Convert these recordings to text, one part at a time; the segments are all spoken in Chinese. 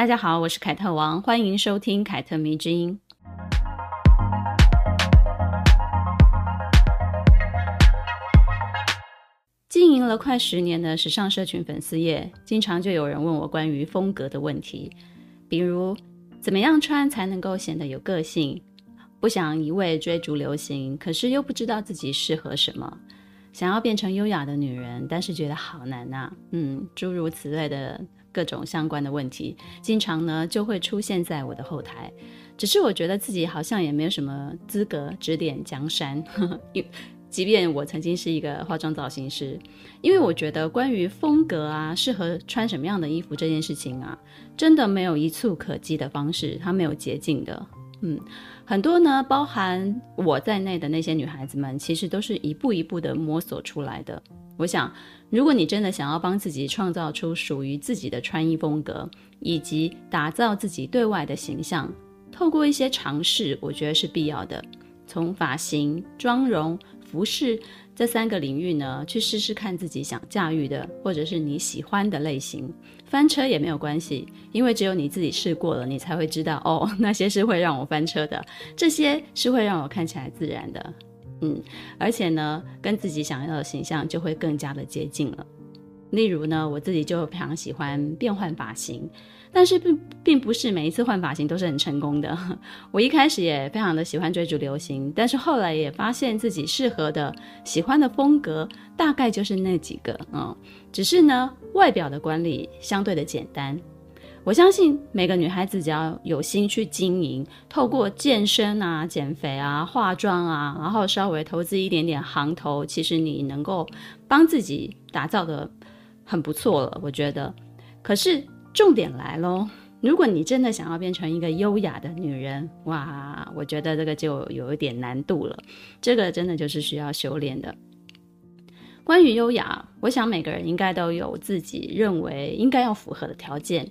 大家好，我是凯特王，欢迎收听凯特迷之音。经营了快十年的时尚社群粉丝页，经常就有人问我关于风格的问题，比如怎么样穿才能够显得有个性？不想一味追逐流行，可是又不知道自己适合什么，想要变成优雅的女人，但是觉得好难呐、啊。嗯，诸如此类的各种相关的问题，经常呢就会出现在我的后台。只是我觉得自己好像也没有什么资格指点江山。呵呵即便我曾经是一个化妆造型师，因为我觉得关于风格啊，适合穿什么样的衣服这件事情啊，真的没有一蹴可及的方式，它没有捷径的。嗯，很多呢，包含我在内的那些女孩子们，其实都是一步一步的摸索出来的。我想，如果你真的想要帮自己创造出属于自己的穿衣风格，以及打造自己对外的形象，透过一些尝试，我觉得是必要的。从发型、妆容。服饰这三个领域呢，去试试看自己想驾驭的，或者是你喜欢的类型。翻车也没有关系，因为只有你自己试过了，你才会知道哦，那些是会让我翻车的，这些是会让我看起来自然的。嗯，而且呢，跟自己想要的形象就会更加的接近了。例如呢，我自己就非常喜欢变换发型，但是并并不是每一次换发型都是很成功的。我一开始也非常的喜欢追逐流行，但是后来也发现自己适合的、喜欢的风格大概就是那几个，嗯，只是呢，外表的管理相对的简单。我相信每个女孩子只要有心去经营，透过健身啊、减肥啊、化妆啊，然后稍微投资一点点行头，其实你能够帮自己打造的。很不错了，我觉得。可是重点来喽，如果你真的想要变成一个优雅的女人，哇，我觉得这个就有一点难度了。这个真的就是需要修炼的。关于优雅，我想每个人应该都有自己认为应该要符合的条件。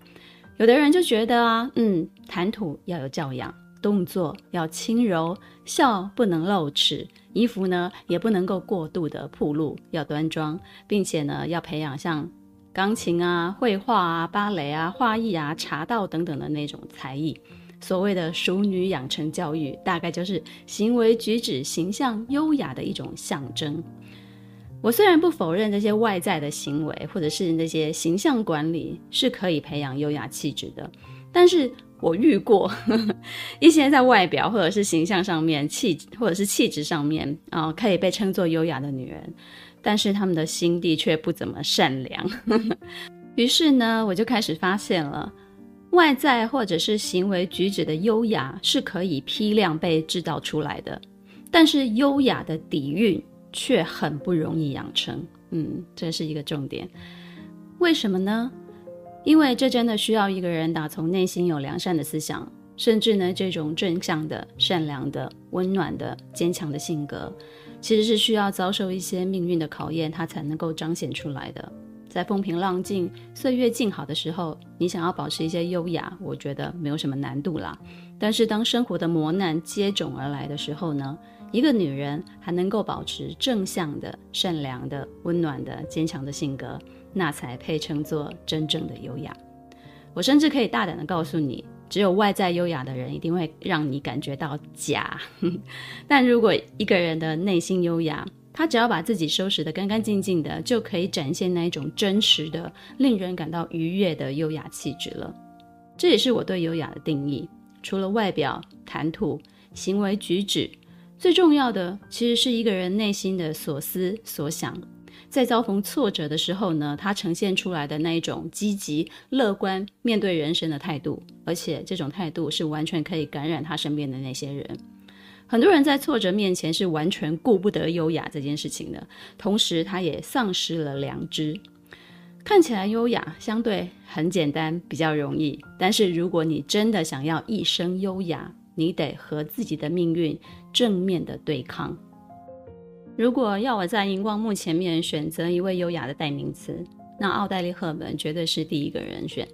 有的人就觉得啊，嗯，谈吐要有教养，动作要轻柔，笑不能露齿。衣服呢，也不能够过度的暴露，要端庄，并且呢，要培养像钢琴啊、绘画啊、芭蕾啊、画艺啊、茶道等等的那种才艺。所谓的淑女养成教育，大概就是行为举止、形象优雅的一种象征。我虽然不否认这些外在的行为，或者是那些形象管理是可以培养优雅气质的，但是。我遇过呵呵 一些在外表或者是形象上面气或者是气质上面啊、可以被称作优雅的女人，但是她们的心地却不怎么善良。呵 呵于是呢，我就开始发现了，外在或者是行为举止的优雅是可以批量被制造出来的，但是优雅的底蕴却很不容易养成。嗯，这是一个重点。为什么呢？因为这真的需要一个人打从内心有良善的思想，甚至呢，这种正向的、善良的、温暖的、坚强的性格，其实是需要遭受一些命运的考验，它才能够彰显出来的。在风平浪静、岁月静好的时候，你想要保持一些优雅，我觉得没有什么难度啦。但是当生活的磨难接踵而来的时候呢，一个女人还能够保持正向的、善良的、温暖的、坚强的性格。那才配称作真正的优雅。我甚至可以大胆地告诉你，只有外在优雅的人一定会让你感觉到假。但如果一个人的内心优雅，他只要把自己收拾得干干净净的，就可以展现那一种真实的、令人感到愉悦的优雅气质了。这也是我对优雅的定义。除了外表、谈吐、行为举止，最重要的其实是一个人内心的所思所想。在遭逢挫折的时候呢，他呈现出来的那一种积极乐观面对人生的态度，而且这种态度是完全可以感染他身边的那些人。很多人在挫折面前是完全顾不得优雅这件事情的，同时他也丧失了良知。看起来优雅相对很简单，比较容易，但是如果你真的想要一生优雅，你得和自己的命运正面的对抗。如果要我在荧光幕前面选择一位优雅的代名词，那奥黛丽·赫本绝对是第一个人选。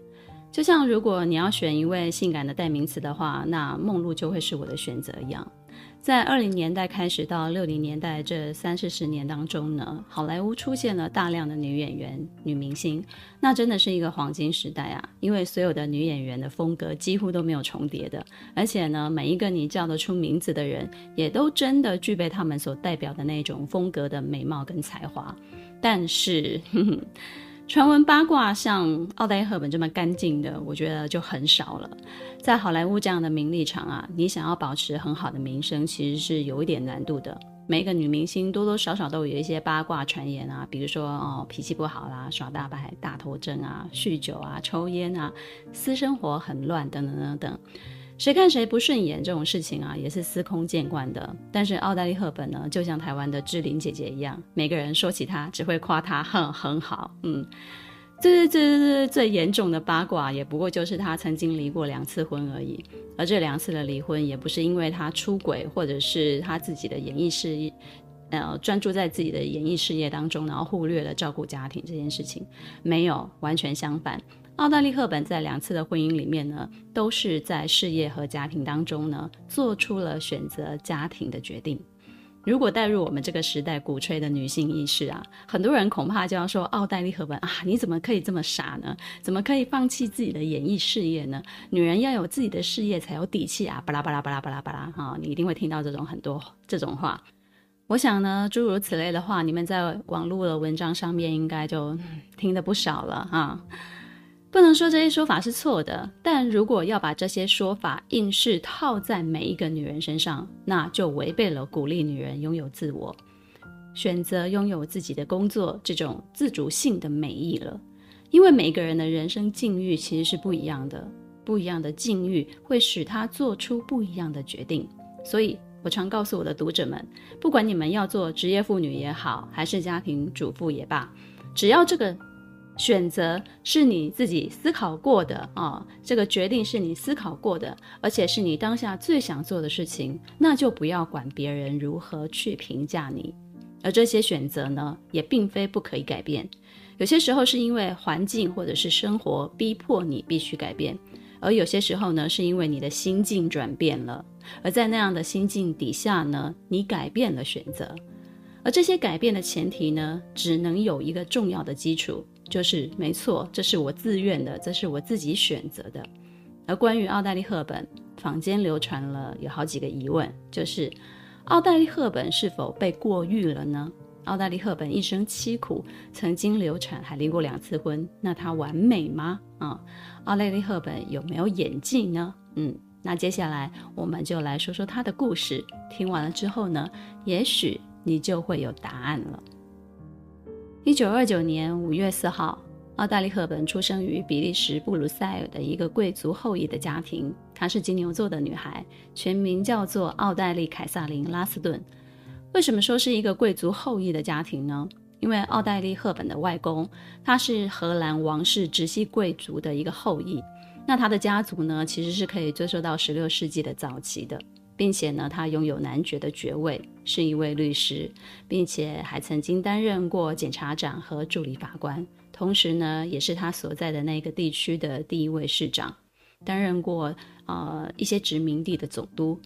就像如果你要选一位性感的代名词的话，那梦露就会是我的选择一样。在二零年代开始到六零年代这三四十年当中呢，好莱坞出现了大量的女演员、女明星，那真的是一个黄金时代啊！因为所有的女演员的风格几乎都没有重叠的，而且呢，每一个你叫得出名字的人，也都真的具备他们所代表的那种风格的美貌跟才华。但是，呵 呵传闻八卦像奥黛丽·赫本这么干净的，我觉得就很少了。在好莱坞这样的名利场啊，你想要保持很好的名声，其实是有一点难度的。每一个女明星多多少少都有一些八卦传言啊，比如说哦，脾气不好啦，耍大牌、大头症啊，酗酒啊，抽烟啊，私生活很乱，等等等等。谁看谁不顺眼这种事情啊，也是司空见惯的。但是奥黛丽·赫本呢，就像台湾的志玲姐姐一样，每个人说起她只会夸她很很好。嗯，最最最最最严重的八卦，也不过就是她曾经离过两次婚而已。而这两次的离婚，也不是因为她出轨，或者是她自己的演艺事业，呃，专注在自己的演艺事业当中，然后忽略了照顾家庭这件事情。没有，完全相反。奥黛丽·赫本在两次的婚姻里面呢，都是在事业和家庭当中呢，做出了选择家庭的决定。如果带入我们这个时代鼓吹的女性意识啊，很多人恐怕就要说：奥黛丽·赫本啊，你怎么可以这么傻呢？怎么可以放弃自己的演艺事业呢？女人要有自己的事业才有底气啊！巴拉巴拉巴拉巴拉巴拉哈，你一定会听到这种很多这种话。我想呢，诸如此类的话，你们在网络的文章上面应该就听得不少了哈。不能说这些说法是错的，但如果要把这些说法硬是套在每一个女人身上，那就违背了鼓励女人拥有自我、选择拥有自己的工作这种自主性的美意了。因为每个人的人生境遇其实是不一样的，不一样的境遇会使她做出不一样的决定。所以我常告诉我的读者们，不管你们要做职业妇女也好，还是家庭主妇也罢，只要这个。选择是你自己思考过的啊、这个决定是你思考过的，而且是你当下最想做的事情，那就不要管别人如何去评价你。而这些选择呢，也并非不可以改变，有些时候是因为环境或者是生活逼迫你必须改变，而有些时候呢，是因为你的心境转变了，而在那样的心境底下呢，你改变了选择。而这些改变的前提呢，只能有一个重要的基础。就是没错，这是我自愿的，这是我自己选择的。而关于奥黛丽·赫本，坊间流传了有好几个疑问，就是奥黛丽·赫本是否被过誉了呢？奥黛丽·赫本一生凄苦，曾经流产，还离过两次婚，那她完美吗？啊、嗯，奥黛丽·赫本有没有演技呢？嗯，那接下来我们就来说说她的故事。听完了之后呢，也许你就会有答案了。一九二九年五月四号，奥黛丽·赫本出生于比利时布鲁塞尔的一个贵族后裔的家庭。她是金牛座的女孩，全名叫做奥黛丽·凯萨琳·拉斯顿。为什么说是一个贵族后裔的家庭呢？因为奥黛丽·赫本的外公，他是荷兰王室直系贵族的一个后裔。那他的家族呢，其实是可以追溯到十六世纪的早期的。并且呢，他拥有男爵的爵位，是一位律师，并且还曾经担任过检察长和助理法官，同时呢，也是他所在的那个地区的第一位市长，担任过呃一些殖民地的总督。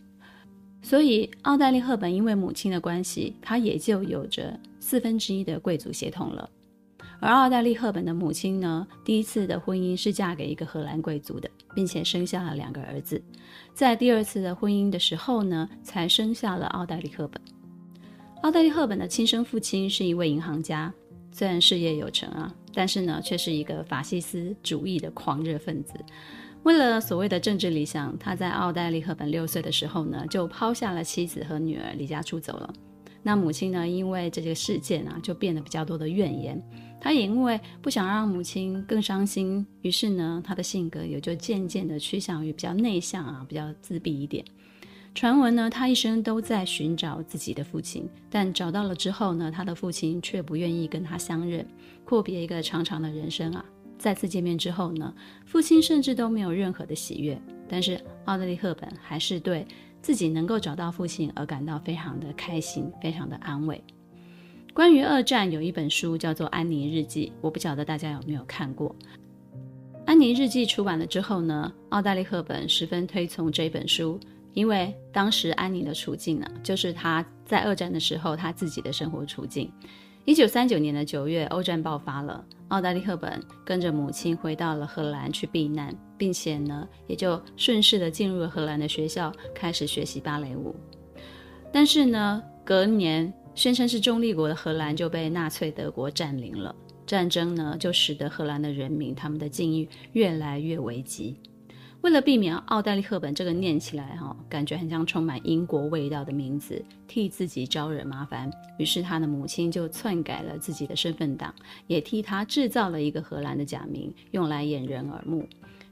所以，奥黛丽·赫本因为母亲的关系，她也就有着四分之一的贵族血统了。而奥黛丽·赫本的母亲呢，第一次的婚姻是嫁给一个荷兰贵族的，并且生下了两个儿子。在第二次的婚姻的时候呢，才生下了奥黛丽·赫本。奥黛丽·赫本的亲生父亲是一位银行家，虽然事业有成啊，但是呢，却是一个法西斯主义的狂热分子。为了所谓的政治理想，他在奥黛丽·赫本六岁的时候呢，就抛下了妻子和女儿，离家出走了。那母亲呢，因为这个事件啊，就变得比较多的怨言。他也因为不想让母亲更伤心，于是呢，他的性格也就渐渐的趋向于比较内向啊，比较自闭一点。传闻呢，他一生都在寻找自己的父亲，但找到了之后呢，他的父亲却不愿意跟他相认，阔别一个长长的人生啊。再次见面之后呢，父亲甚至都没有任何的喜悦，但是奥黛丽·赫本还是对自己能够找到父亲而感到非常的开心，非常的安慰。关于二战，有一本书叫做《安妮日记》，我不晓得大家有没有看过。《安妮日记》出版了之后呢，奥黛丽·赫本十分推崇这本书，因为当时安妮的处境呢，就是她在二战的时候她自己的生活处境。一九三九年的九月，欧战爆发了，奥黛丽·赫本跟着母亲回到了荷兰去避难，并且呢，也就顺势的进入了荷兰的学校，开始学习芭蕾舞。但是呢，隔年宣称是中立国的荷兰就被纳粹德国占领了，战争呢就使得荷兰的人民他们的境遇越来越危急。为了避免奥黛丽·赫本这个念起来哈，感觉很像充满英国味道的名字，替自己招惹麻烦，于是他的母亲就篡改了自己的身份档，也替他制造了一个荷兰的假名，用来掩人耳目。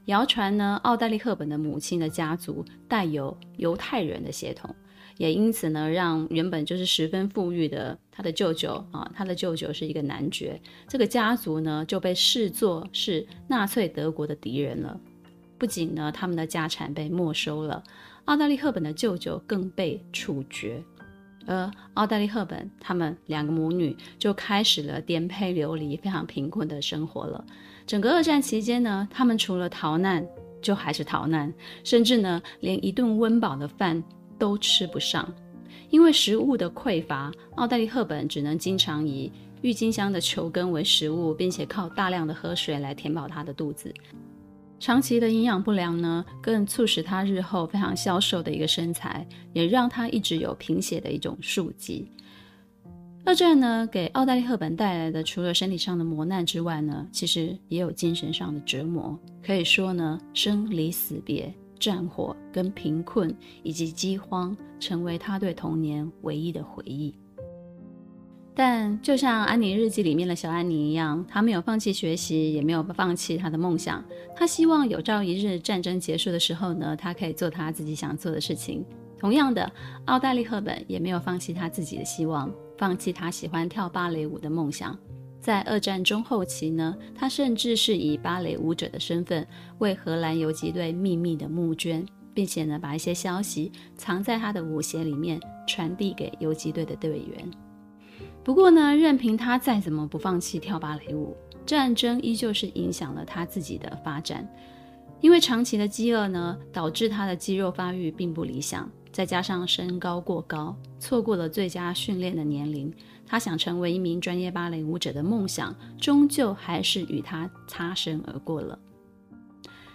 谣传呢，奥黛丽·赫本的母亲的家族带有犹太人的血统。也因此呢，让原本就是十分富裕的他的舅舅啊，他的舅舅是一个男爵，这个家族呢就被视作是纳粹德国的敌人了。不仅呢，他们的家产被没收了，奥黛丽·赫本的舅舅更被处决，而奥黛丽·赫本他们两个母女就开始了颠沛流离、非常贫困的生活了。整个二战期间呢，他们除了逃难，就还是逃难，甚至呢，连一顿温饱的饭。都吃不上，因为食物的匮乏，奥黛丽·赫本只能经常以郁金香的球根为食物，并且靠大量的喝水来填饱她的肚子。长期的营养不良呢，更促使她日后非常消瘦的一个身材，也让她一直有贫血的一种宿疾。二战呢，给奥黛丽·赫本带来的除了身体上的磨难之外呢，其实也有精神上的折磨。可以说呢，生离死别。战火跟贫困以及饥荒成为他对童年唯一的回忆。但就像《安妮日记》里面的小安妮一样，她没有放弃学习，也没有放弃她的梦想。她希望有朝一日战争结束的时候呢，她可以做她自己想做的事情。同样的，奥黛丽·赫本也没有放弃她自己的希望，放弃她喜欢跳芭蕾舞的梦想。在二战中后期呢，他甚至是以芭蕾舞者的身份为荷兰游击队秘密的募捐，并且呢把一些消息藏在他的舞鞋里面，传递给游击队的队员。不过呢，任凭他再怎么不放弃跳芭蕾舞，战争依旧是影响了他自己的发展。因为长期的饥饿呢，导致他的肌肉发育并不理想，再加上身高过高，错过了最佳训练的年龄。他想成为一名专业芭蕾舞者的梦想，终究还是与他擦身而过了。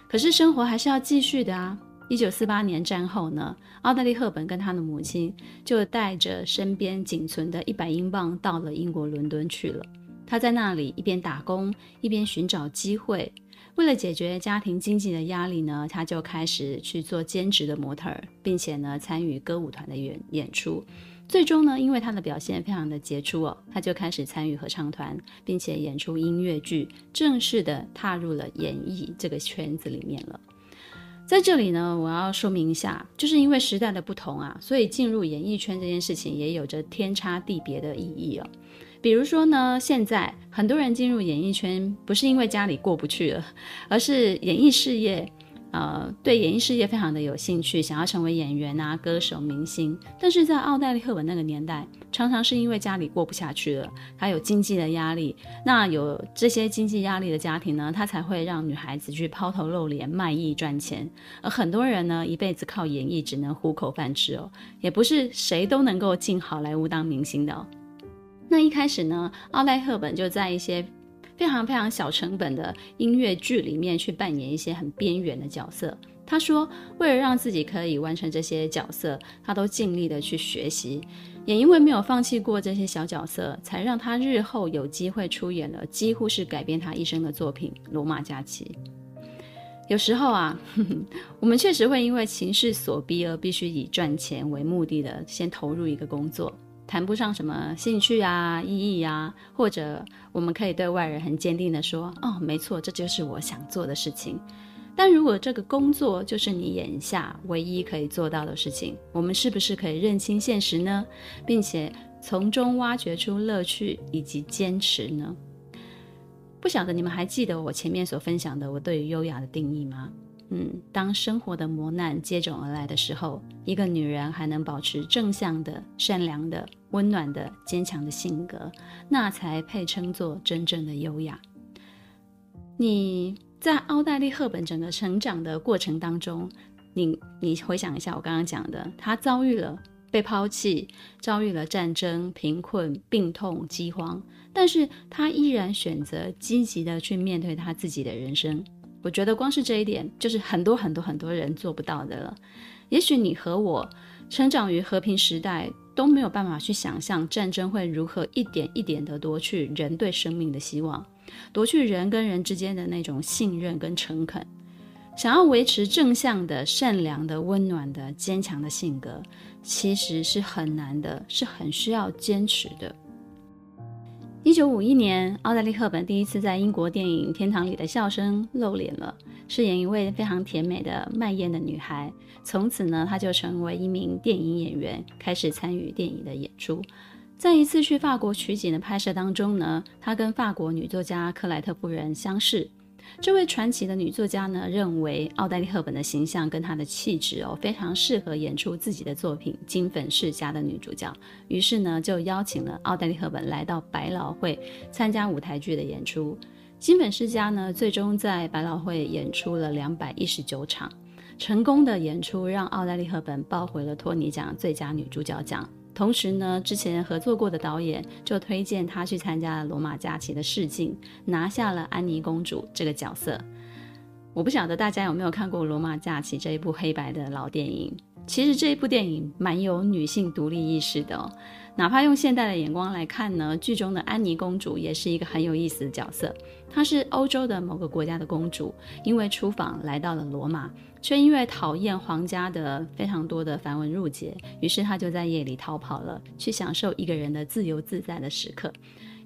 可是生活还是要继续的啊！一九四八年战后呢，奥黛丽·赫本跟她的母亲就带着身边仅存的一百英镑到了英国伦敦去了。她在那里一边打工，一边寻找机会。为了解决家庭经济的压力呢，她就开始去做兼职的模特儿，并且呢参与歌舞团的演演出。最终呢，因为他的表现非常的杰出哦，他就开始参与合唱团，并且演出音乐剧，正式的踏入了演艺这个圈子里面了。在这里呢，我要说明一下，就是因为时代的不同啊，所以进入演艺圈这件事情也有着天差地别的意义哦。比如说呢，现在很多人进入演艺圈，不是因为家里过不去了，而是演艺事业。呃，对演艺事业非常的有兴趣，想要成为演员啊、歌手、明星。但是在奥黛丽·赫本那个年代，常常是因为家里过不下去了，还有经济的压力。那有这些经济压力的家庭呢，他才会让女孩子去抛头露脸、卖艺赚钱。而很多人呢，一辈子靠演艺只能糊口饭吃哦，也不是谁都能够进好莱坞当明星的哦。那一开始呢，奥黛·赫本就在一些。非常非常小成本的音乐剧里面去扮演一些很边缘的角色。他说，为了让自己可以完成这些角色，他都尽力的去学习。也因为没有放弃过这些小角色，才让他日后有机会出演了几乎是改变他一生的作品《罗马假期》。有时候啊，呵呵，我们确实会因为情势所逼而必须以赚钱为目的的先投入一个工作。谈不上什么兴趣啊、意义啊，或者我们可以对外人很坚定地说：“哦，没错，这就是我想做的事情。”但如果这个工作就是你眼下唯一可以做到的事情，我们是不是可以认清现实呢？并且从中挖掘出乐趣以及坚持呢？不晓得你们还记得我前面所分享的我对于优雅的定义吗？嗯，当生活的磨难接踵而来的时候，一个女人还能保持正向的、善良的、温暖的、坚强的性格，那才配称作真正的优雅。你在奥黛丽·赫本整个成长的过程当中，你你回想一下我刚刚讲的，她遭遇了被抛弃，遭遇了战争、贫困、病痛、饥荒，但是她依然选择积极的去面对她自己的人生。我觉得光是这一点，就是很多很多很多人做不到的了。也许你和我成长于和平时代，都没有办法去想象战争会如何一点一点地夺去人对生命的希望，夺去人跟人之间的那种信任跟诚恳。想要维持正向的、善良的、温暖的、坚强的性格，其实是很难的，是很需要坚持的。一九五一年，奥黛丽·赫本第一次在英国电影《天堂里的笑声》露脸了，饰演一位非常甜美的卖烟的女孩。从此呢，她就成为一名电影演员，开始参与电影的演出。在一次去法国取景的拍摄当中呢，她跟法国女作家克莱特夫人相识。这位传奇的女作家呢，认为奥黛丽·赫本的形象跟她的气质哦，非常适合演出自己的作品《金粉世家》的女主角，于是呢，就邀请了奥黛丽·赫本来到百老汇参加舞台剧的演出。《金粉世家》呢，最终在百老汇演出了两百一十九场，成功的演出让奥黛丽·赫本抱回了托尼奖最佳女主角奖。同时呢，之前合作过的导演就推荐他去参加了《罗马假期》的试镜，拿下了安妮公主这个角色。我不晓得大家有没有看过《罗马假期》这一部黑白的老电影。其实这一部电影蛮有女性独立意识的哦。哪怕用现代的眼光来看呢，剧中的安妮公主也是一个很有意思的角色。她是欧洲的某个国家的公主，因为出访来到了罗马。却因为讨厌皇家的非常多的繁文缛节，于是她就在夜里逃跑了，去享受一个人的自由自在的时刻。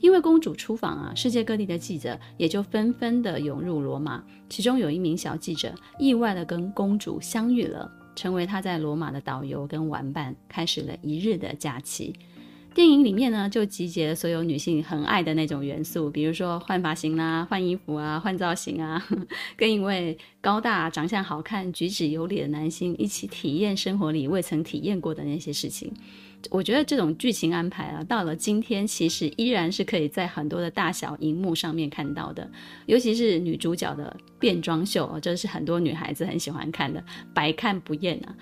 因为公主出访啊，世界各地的记者也就纷纷的涌入罗马。其中有一名小记者意外的跟公主相遇了，成为他在罗马的导游跟玩伴，开始了一日的假期。电影里面呢，就集结了所有女性很爱的那种元素，比如说换发型啦、换衣服啊、换造型啊，跟一位高大、长相好看、举止有礼的男性一起体验生活里未曾体验过的那些事情。我觉得这种剧情安排啊，到了今天其实依然是可以在很多的大小荧幕上面看到的，尤其是女主角的变装秀，这是很多女孩子很喜欢看的，百看不厌啊。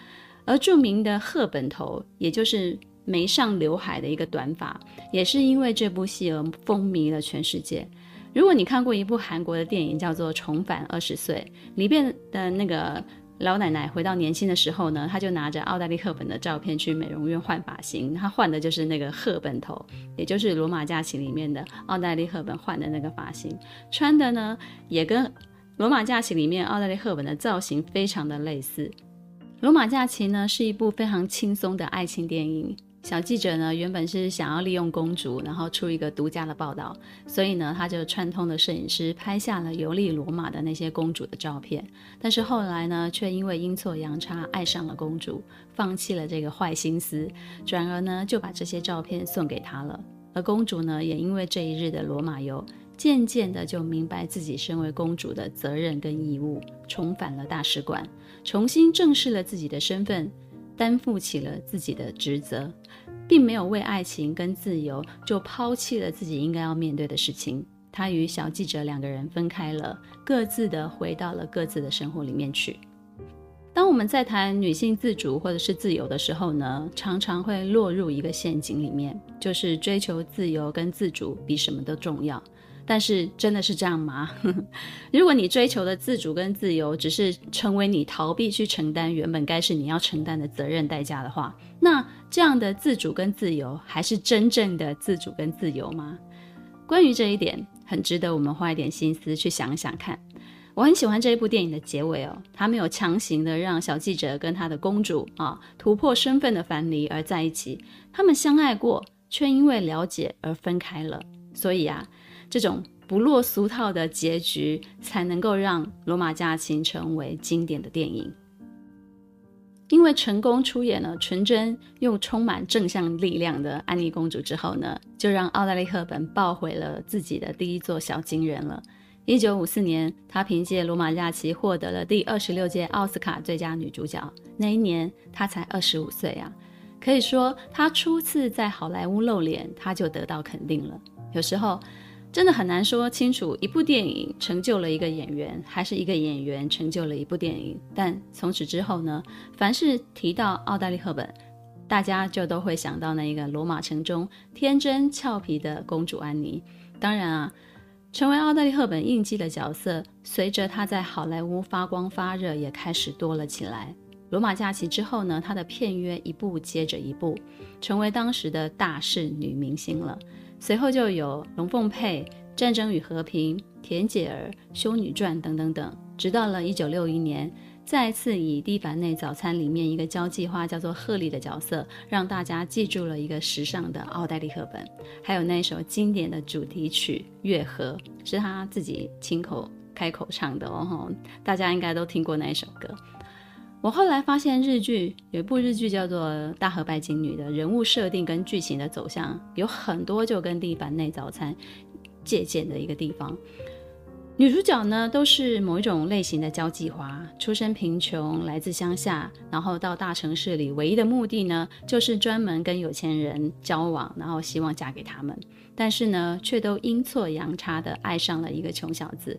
而著名的赫本头，也就是。没上刘海的一个短发，也是因为这部戏而风靡了全世界。如果你看过一部韩国的电影叫做《重返二十岁》，里边的那个老奶奶回到年轻的时候呢，她就拿着奥黛丽·赫本的照片去美容院换发型，她换的就是那个赫本头，也就是《罗马假期》里面的奥黛丽·赫本换的那个发型，穿的呢也跟《罗马假期》里面奥黛丽·赫本的造型非常的类似。《罗马假期》呢是一部非常轻松的爱情电影。小记者呢，原本是想要利用公主，然后出一个独家的报道，所以呢，他就串通了摄影师，拍下了游历罗马的那些公主的照片。但是后来呢，却因为阴错阳差爱上了公主，放弃了这个坏心思，转而呢，就把这些照片送给她了。而公主呢，也因为这一日的罗马游，渐渐的就明白自己身为公主的责任跟义务，重返了大使馆，重新正视了自己的身份。担负起了自己的职责，并没有为爱情跟自由就抛弃了自己应该要面对的事情。他与小记者两个人分开了，各自的回到了各自的生活里面去。当我们在谈女性自主或者是自由的时候呢，常常会落入一个陷阱里面，就是追求自由跟自主比什么都重要。但是真的是这样吗？如果你追求的自主跟自由只是成为你逃避去承担原本该是你要承担的责任代价的话，那这样的自主跟自由还是真正的自主跟自由吗？关于这一点，很值得我们花一点心思去想想看。我很喜欢这一部电影的结尾哦，他没有强行的让小记者跟他的公主啊突破身份的樊篱而在一起，他们相爱过，却因为了解而分开了。所以啊。这种不落俗套的结局，才能够让《罗马假期》成为经典的电影。因为成功出演了纯真又充满正向力量的安妮公主之后呢，就让奥黛丽·赫本抱回了自己的第一座小金人了。一九五四年，她凭借《罗马假期》获得了第二十六届奥斯卡最佳女主角。那一年，她才二十五岁啊，可以说她初次在好莱坞露脸，她就得到肯定了。有时候，真的很难说清楚，一部电影成就了一个演员，还是一个演员成就了一部电影。但从此之后呢，凡是提到奥黛丽·赫本，大家就都会想到那一个罗马城中天真俏皮的公主安妮。当然啊。成为奥黛丽·赫本印记的角色，随着她在好莱坞发光发热，也开始多了起来。罗马假期之后呢，她的片约一部接着一部，成为当时的大势女明星了。随后就有《龙凤配》《战争与和平》《甜姐儿》《修女传》等等等，直到了一九六一年。再次以《蒂凡内早餐》里面一个交际花叫做赫利的角色，让大家记住了一个时尚的奥黛丽·赫本。还有那一首经典的主题曲《月河》，是她自己亲口开口唱的哦，大家应该都听过那一首歌。我后来发现日剧有一部日剧叫做《大和拜金女》的人物设定跟剧情的走向有很多就跟《地板内早餐》借鉴的一个地方。女主角呢，都是某一种类型的交际花，出身贫穷，来自乡下，然后到大城市里，唯一的目的呢，就是专门跟有钱人交往，然后希望嫁给他们。但是呢，却都阴错阳差的爱上了一个穷小子，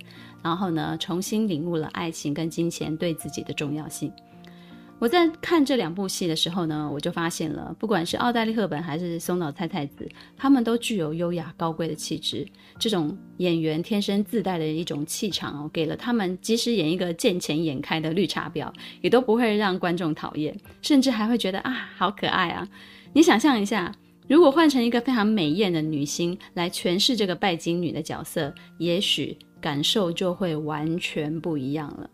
然后呢，重新领悟了爱情跟金钱对自己的重要性。我在看这两部戏的时候呢，我就发现了，不管是奥黛丽·赫本还是松岛菜菜子，他们都具有优雅高贵的气质。这种演员天生自带的一种气场哦，给了他们，即使演一个见钱眼开的绿茶婊，也都不会让观众讨厌，甚至还会觉得啊，好可爱啊！你想象一下，如果换成一个非常美艳的女星来诠释这个拜金女的角色，也许感受就会完全不一样了。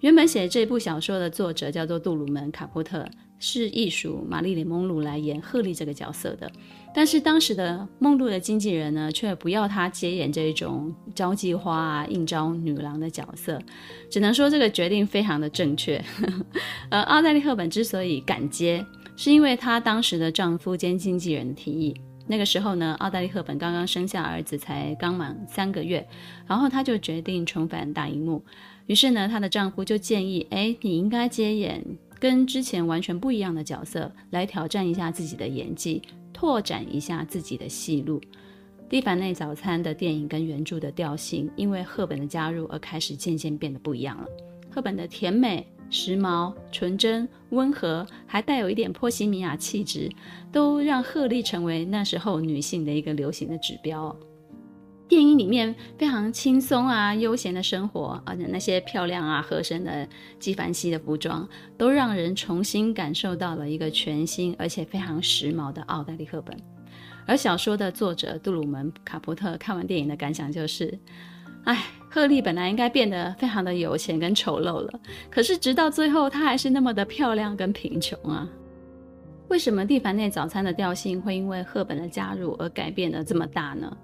原本写这部小说的作者叫做杜鲁门·卡波特，是艺术玛丽莲·梦露来演赫丽这个角色的。但是当时的梦露的经纪人呢，却不要她接演这种交际花啊、应召女郎的角色。只能说这个决定非常的正确。而 奥黛丽·赫本之所以敢接，是因为她当时的丈夫兼经纪人提议。那个时候呢，奥黛丽·赫本刚刚生下儿子，才刚满三个月，然后她就决定重返大荧幕。于是呢，她的丈夫就建议：“哎，你应该接演跟之前完全不一样的角色，来挑战一下自己的演技，拓展一下自己的戏路。”《蒂凡内早餐》的电影跟原著的调性，因为赫本的加入而开始渐渐变得不一样了。赫本的甜美、时髦、纯真、温和，还带有一点波西米亚气质，都让赫丽成为那时候女性的一个流行的指标。电影里面非常轻松啊、悠闲的生活，而且那些漂亮啊、合身的纪梵希的服装，都让人重新感受到了一个全新而且非常时髦的奥黛丽·赫本。而小说的作者杜鲁门·卡波特看完电影的感想就是：哎，赫丽本来应该变得非常的有钱跟丑陋了，可是直到最后，她还是那么的漂亮跟贫穷啊。为什么《蒂凡内早餐》的调性会因为赫本的加入而改变的这么大呢？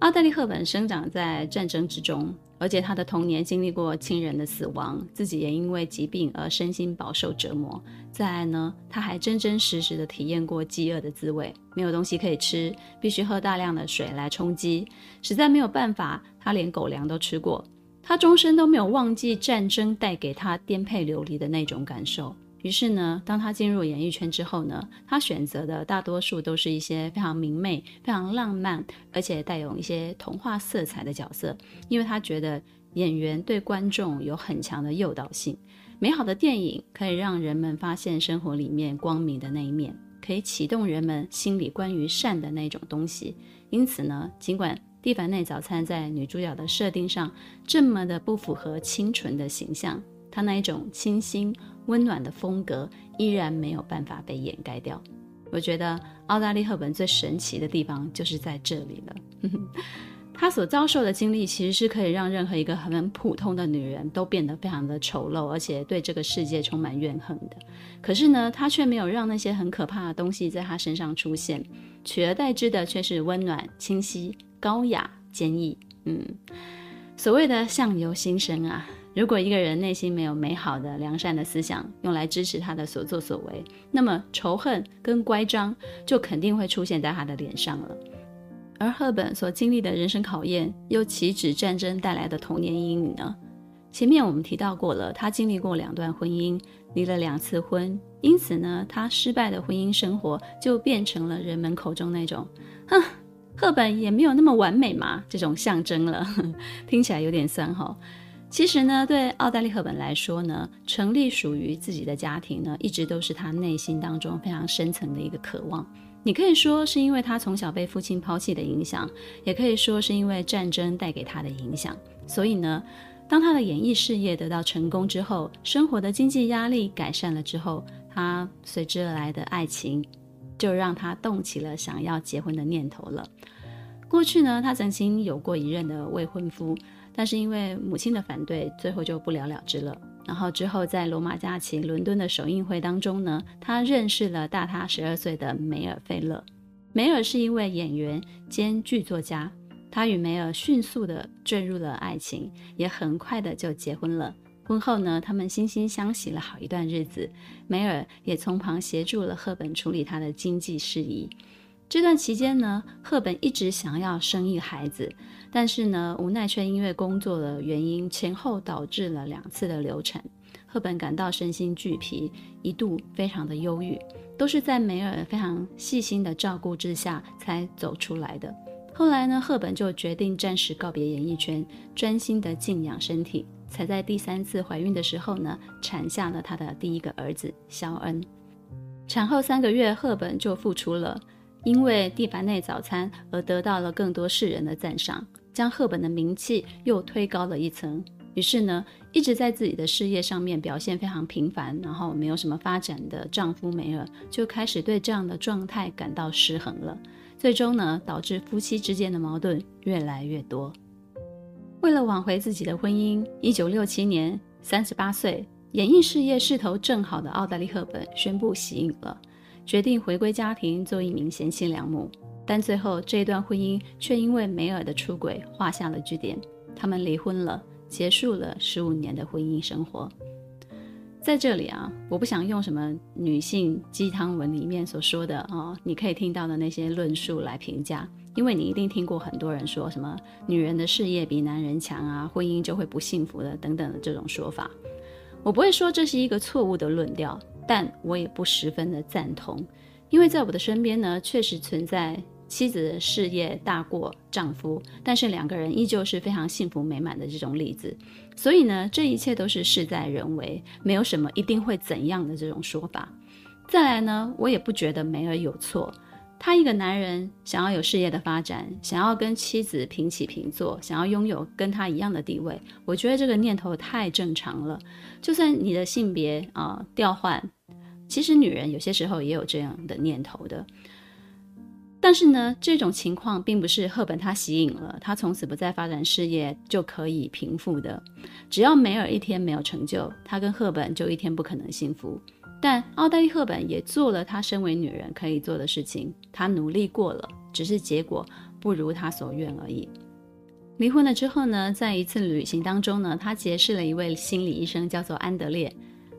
奥黛丽·赫本生长在战争之中，而且她的童年经历过亲人的死亡，自己也因为疾病而身心饱受折磨。再呢，他还真真实实的体验过饥饿的滋味，没有东西可以吃，必须喝大量的水来充饥，实在没有办法，他连狗粮都吃过。他终身都没有忘记战争带给他颠沛流离的那种感受。于是呢，当他进入演艺圈之后呢，他选择的大多数都是一些非常明媚、非常浪漫，而且带有一些童话色彩的角色，因为他觉得演员对观众有很强的诱导性。美好的电影可以让人们发现生活里面光明的那一面，可以启动人们心里关于善的那种东西。因此呢，尽管《蒂凡内早餐》在女主角的设定上这么的不符合清纯的形象，她那一种清新。温暖的风格依然没有办法被掩盖掉。我觉得奥黛丽·赫本最神奇的地方就是在这里了。她所遭受的经历其实是可以让任何一个很普通的女人都变得非常的丑陋，而且对这个世界充满怨恨的。可是呢，她却没有让那些很可怕的东西在她身上出现，取而代之的却是温暖、清晰、高雅、坚毅。嗯，所谓的相由心生啊。如果一个人内心没有美好的、良善的思想，用来支持他的所作所为，那么仇恨跟乖张就肯定会出现在他的脸上了。而赫本所经历的人生考验，又岂止战争带来的童年阴影呢？前面我们提到过了，他经历过两段婚姻，离了两次婚，因此呢，他失败的婚姻生活就变成了人们口中那种“哼，赫本也没有那么完美嘛”这种象征了，听起来有点酸哈。其实呢，对奥黛丽·赫本来说呢，成立属于自己的家庭呢，一直都是她内心当中非常深层的一个渴望。你可以说是因为他从小被父亲抛弃的影响，也可以说是因为战争带给他的影响。所以呢，当他的演艺事业得到成功之后，生活的经济压力改善了之后，他随之而来的爱情就让他动起了想要结婚的念头了。过去呢，他曾经有过一任的未婚夫，但是因为母亲的反对，最后就不了了之了。然后之后在罗马假期伦敦的首映会当中呢，他认识了大他十二岁的梅尔费勒。梅尔是一位演员兼剧作家。他与梅尔迅速地坠入了爱情，也很快的就结婚了。婚后呢，他们惺惺相惜了好一段日子。梅尔也从旁协助了赫本处理他的经济事宜。这段期间呢，赫本一直想要生一孩子，但是呢，无奈却因为工作的原因，前后导致了两次的流产。赫本感到身心俱疲，一度非常的忧郁，都是在梅尔非常细心的照顾之下才走出来的。后来呢，赫本就决定暂时告别演艺圈，专心的静养身体。才在第三次怀孕的时候呢，产下了她的第一个儿子肖恩。产后三个月，赫本就复出了，因为蒂凡内早餐而得到了更多世人的赞赏，将赫本的名气又推高了一层。于是呢，一直在自己的事业上面表现非常平凡，然后没有什么发展的丈夫梅尔就开始对这样的状态感到失衡了。最终呢，导致夫妻之间的矛盾越来越多。为了挽回自己的婚姻，一九六七年，三十八岁、演艺事业势头正好的奥黛丽·赫本宣布息影了，决定回归家庭做一名贤妻良母。但最后，这段婚姻却因为梅尔的出轨画下了句点，他们离婚了，结束了十五年的婚姻生活。在这里啊，我不想用什么女性鸡汤文里面所说的哦，你可以听到的那些论述来评价，因为你一定听过很多人说什么女人的事业比男人强啊，婚姻就会不幸福的等等的这种说法。我不会说这是一个错误的论调，但我也不十分的赞同，因为在我的身边呢，确实存在。妻子的事业大过丈夫，但是两个人依旧是非常幸福美满的这种例子。所以呢，这一切都是事在人为，没有什么一定会怎样的这种说法。再来呢，我也不觉得梅儿有错。他一个男人想要有事业的发展，想要跟妻子平起平坐，想要拥有跟他一样的地位，我觉得这个念头太正常了。就算你的性别啊、调换，其实女人有些时候也有这样的念头的。但是呢，这种情况并不是赫本她息影了，她从此不再发展事业就可以平复的。只要梅尔一天没有成就，她跟赫本就一天不可能幸福。但奥黛丽·赫本也做了她身为女人可以做的事情，她努力过了，只是结果不如她所愿而已。离婚了之后呢，在一次旅行当中呢，她结识了一位心理医生，叫做安德烈。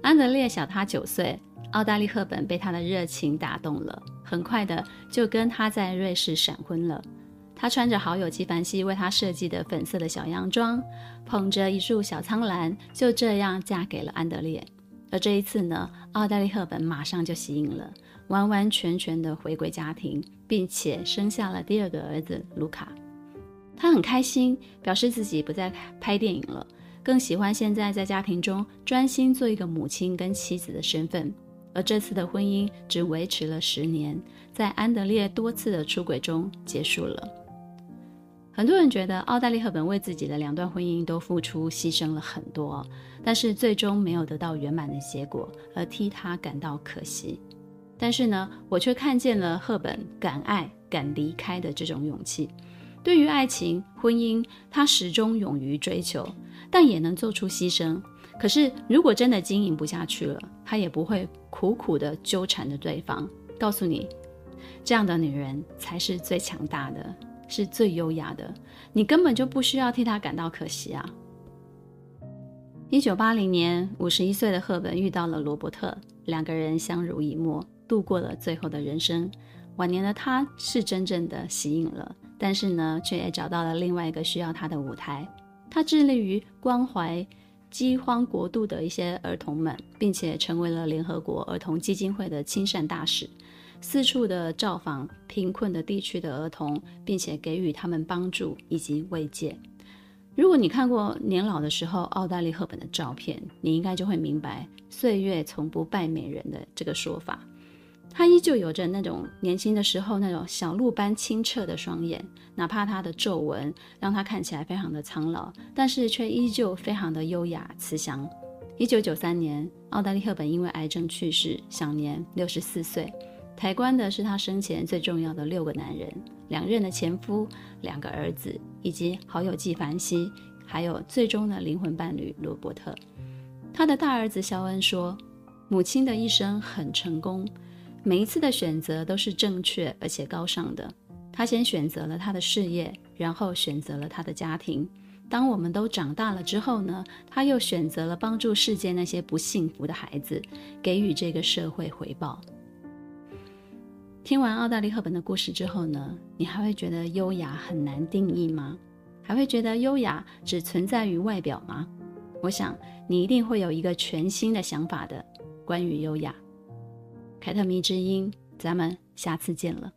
安德烈小她九岁。奥黛丽·赫本被他的热情打动了，很快的就跟他在瑞士闪婚了。她穿着好友纪梵希为她设计的粉色的小洋装，捧着一束小苍兰，就这样嫁给了安德烈。而这一次呢，奥黛丽·赫本马上就吸引了，完完全全的回归家庭，并且生下了第二个儿子卢卡。她很开心，表示自己不再拍电影了，更喜欢现在在家庭中专心做一个母亲跟妻子的身份。而这次的婚姻只维持了十年，在安德烈多次的出轨中结束了。很多人觉得奥黛丽·赫本为自己的两段婚姻都付出牺牲了很多，但是最终没有得到圆满的结果，而替她感到可惜。但是呢，我却看见了赫本敢爱敢离开的这种勇气。对于爱情、婚姻，她始终勇于追求，但也能做出牺牲。可是，如果真的经营不下去了，她也不会苦苦的纠缠着对方。告诉你，这样的女人才是最强大的，是最优雅的。你根本就不需要替他感到可惜啊！一九八零年，五十一岁的赫本遇到了罗伯特，两个人相濡以沫，度过了最后的人生。晚年的她是真正的息影了，但是呢，却也找到了另外一个需要他的舞台。他致力于关怀饥荒国度的一些儿童们，并且成为了联合国儿童基金会的亲善大使，四处的造访贫困的地区的儿童，并且给予他们帮助以及慰藉。如果你看过年老的时候奥黛丽·赫本的照片，你应该就会明白“岁月从不败美人”的这个说法。她依旧有着那种年轻的时候那种小鹿般清澈的双眼，哪怕她的皱纹让她看起来非常的苍老，但是却依旧非常的优雅慈祥。一九九三年，奥黛丽·赫本因为癌症去世，享年六十四岁。抬棺的是她生前最重要的六个男人。两任的前夫、两个儿子，以及好友纪梵希，还有最终的灵魂伴侣罗伯特。他的大儿子肖恩说：“母亲的一生很成功，每一次的选择都是正确而且高尚的。他先选择了他的事业，然后选择了他的家庭。当我们都长大了之后呢，他又选择了帮助世界那些不幸福的孩子，给予这个社会回报。”听完奥黛丽·赫本的故事之后呢，你还会觉得优雅很难定义吗？还会觉得优雅只存在于外表吗？我想你一定会有一个全新的想法的。关于优雅，凯特迷之音，咱们下次见了。